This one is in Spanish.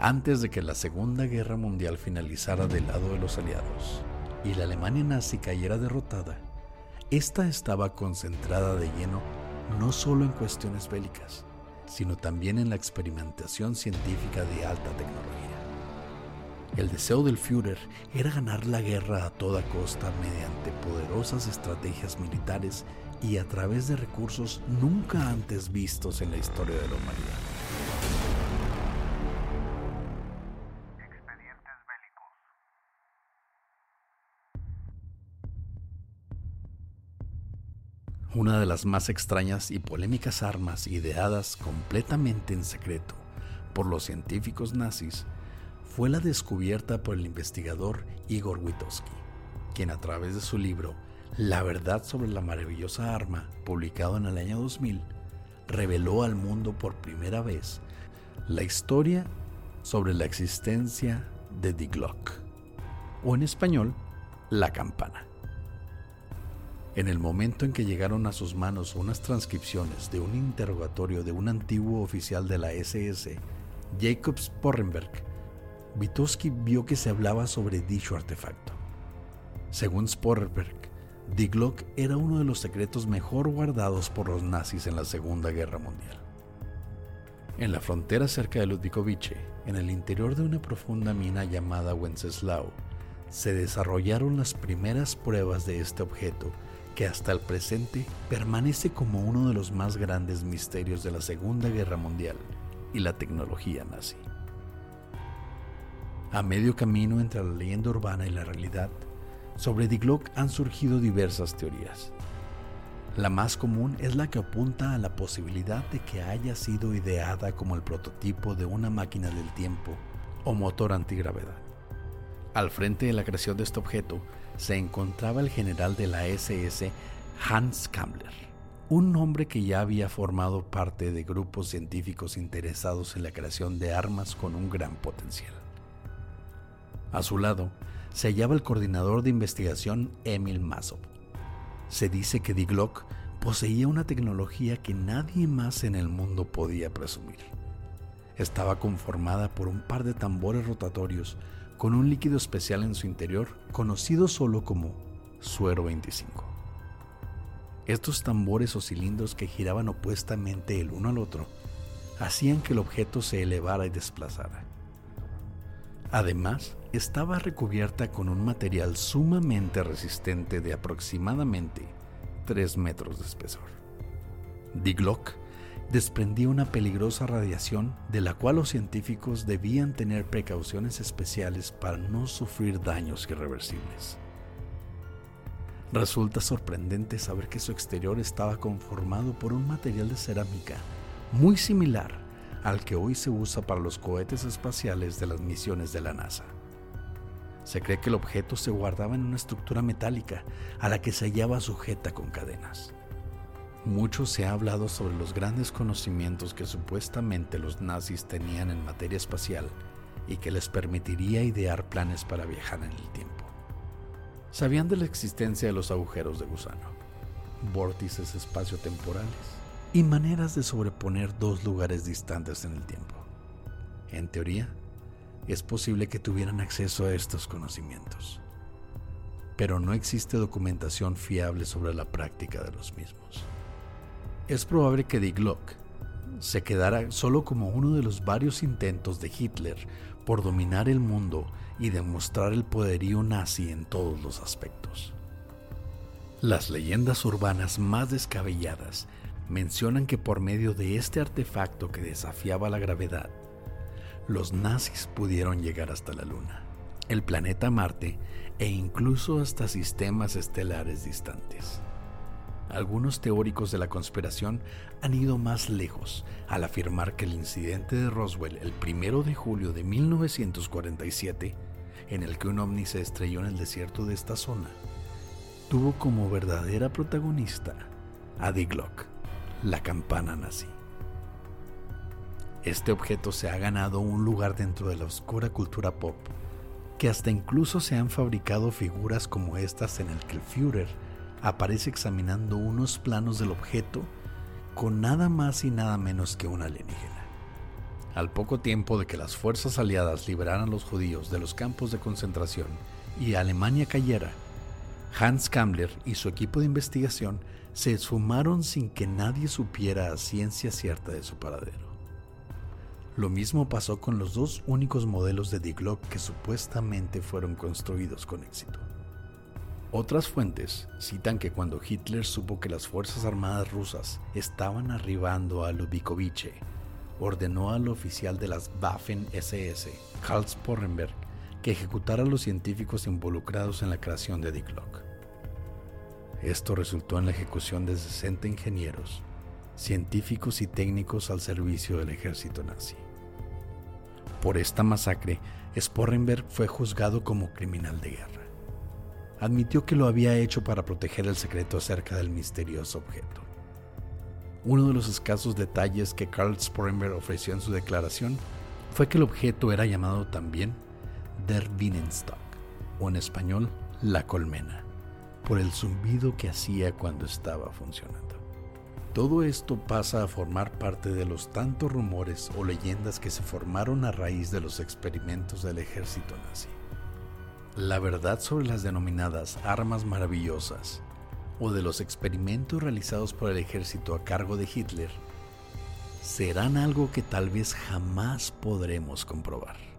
Antes de que la Segunda Guerra Mundial finalizara del lado de los aliados y la Alemania nazi cayera derrotada, esta estaba concentrada de lleno no solo en cuestiones bélicas, sino también en la experimentación científica de alta tecnología. El deseo del Führer era ganar la guerra a toda costa mediante poderosas estrategias militares y a través de recursos nunca antes vistos en la historia de la humanidad. Una de las más extrañas y polémicas armas ideadas completamente en secreto por los científicos nazis fue la descubierta por el investigador Igor Witowski, quien a través de su libro La verdad sobre la maravillosa arma, publicado en el año 2000, reveló al mundo por primera vez la historia sobre la existencia de The o en español, la campana. En el momento en que llegaron a sus manos unas transcripciones de un interrogatorio de un antiguo oficial de la SS, Jacob Sporrenberg, Witowski vio que se hablaba sobre dicho artefacto. Según Sporrenberg, Die Glock era uno de los secretos mejor guardados por los nazis en la Segunda Guerra Mundial. En la frontera cerca de Ludwikovice, en el interior de una profunda mina llamada Wenceslau, se desarrollaron las primeras pruebas de este objeto que hasta el presente permanece como uno de los más grandes misterios de la Segunda Guerra Mundial y la tecnología nazi. A medio camino entre la leyenda urbana y la realidad, sobre Die Glock han surgido diversas teorías. La más común es la que apunta a la posibilidad de que haya sido ideada como el prototipo de una máquina del tiempo o motor antigravedad. Al frente de la creación de este objeto se encontraba el general de la SS Hans Kammler, un hombre que ya había formado parte de grupos científicos interesados en la creación de armas con un gran potencial. A su lado se hallaba el coordinador de investigación Emil Masov. Se dice que Die Glock poseía una tecnología que nadie más en el mundo podía presumir. Estaba conformada por un par de tambores rotatorios con un líquido especial en su interior conocido solo como suero 25. Estos tambores o cilindros que giraban opuestamente el uno al otro hacían que el objeto se elevara y desplazara. Además, estaba recubierta con un material sumamente resistente de aproximadamente 3 metros de espesor. Die Glock desprendía una peligrosa radiación de la cual los científicos debían tener precauciones especiales para no sufrir daños irreversibles. Resulta sorprendente saber que su exterior estaba conformado por un material de cerámica muy similar al que hoy se usa para los cohetes espaciales de las misiones de la NASA. Se cree que el objeto se guardaba en una estructura metálica a la que se hallaba sujeta con cadenas. Mucho se ha hablado sobre los grandes conocimientos que supuestamente los nazis tenían en materia espacial y que les permitiría idear planes para viajar en el tiempo. Sabían de la existencia de los agujeros de gusano, vórtices espaciotemporales, y maneras de sobreponer dos lugares distantes en el tiempo. En teoría, es posible que tuvieran acceso a estos conocimientos, pero no existe documentación fiable sobre la práctica de los mismos. Es probable que Die Glock se quedara solo como uno de los varios intentos de Hitler por dominar el mundo y demostrar el poderío nazi en todos los aspectos. Las leyendas urbanas más descabelladas mencionan que por medio de este artefacto que desafiaba la gravedad, los nazis pudieron llegar hasta la Luna, el planeta Marte e incluso hasta sistemas estelares distantes. Algunos teóricos de la conspiración han ido más lejos al afirmar que el incidente de Roswell el 1 de julio de 1947, en el que un ovni se estrelló en el desierto de esta zona, tuvo como verdadera protagonista a Die Glock la campana nazi. Este objeto se ha ganado un lugar dentro de la oscura cultura pop, que hasta incluso se han fabricado figuras como estas en el que el Führer aparece examinando unos planos del objeto con nada más y nada menos que un alienígena. Al poco tiempo de que las fuerzas aliadas liberaran a los judíos de los campos de concentración y Alemania cayera, Hans Kammler y su equipo de investigación se esfumaron sin que nadie supiera a ciencia cierta de su paradero. Lo mismo pasó con los dos únicos modelos de Die Glock que supuestamente fueron construidos con éxito. Otras fuentes citan que cuando Hitler supo que las Fuerzas Armadas rusas estaban arribando a Lubikovice, ordenó al oficial de las Waffen-SS, Karl Sporrenberg, que a los científicos involucrados en la creación de Die Glock. Esto resultó en la ejecución de 60 ingenieros, científicos y técnicos al servicio del ejército nazi. Por esta masacre, Sporrenberg fue juzgado como criminal de guerra. Admitió que lo había hecho para proteger el secreto acerca del misterioso objeto. Uno de los escasos detalles que Karl Sporrenberg ofreció en su declaración fue que el objeto era llamado también Der Bienenstock, o en español, la colmena por el zumbido que hacía cuando estaba funcionando. Todo esto pasa a formar parte de los tantos rumores o leyendas que se formaron a raíz de los experimentos del ejército nazi. La verdad sobre las denominadas armas maravillosas o de los experimentos realizados por el ejército a cargo de Hitler serán algo que tal vez jamás podremos comprobar.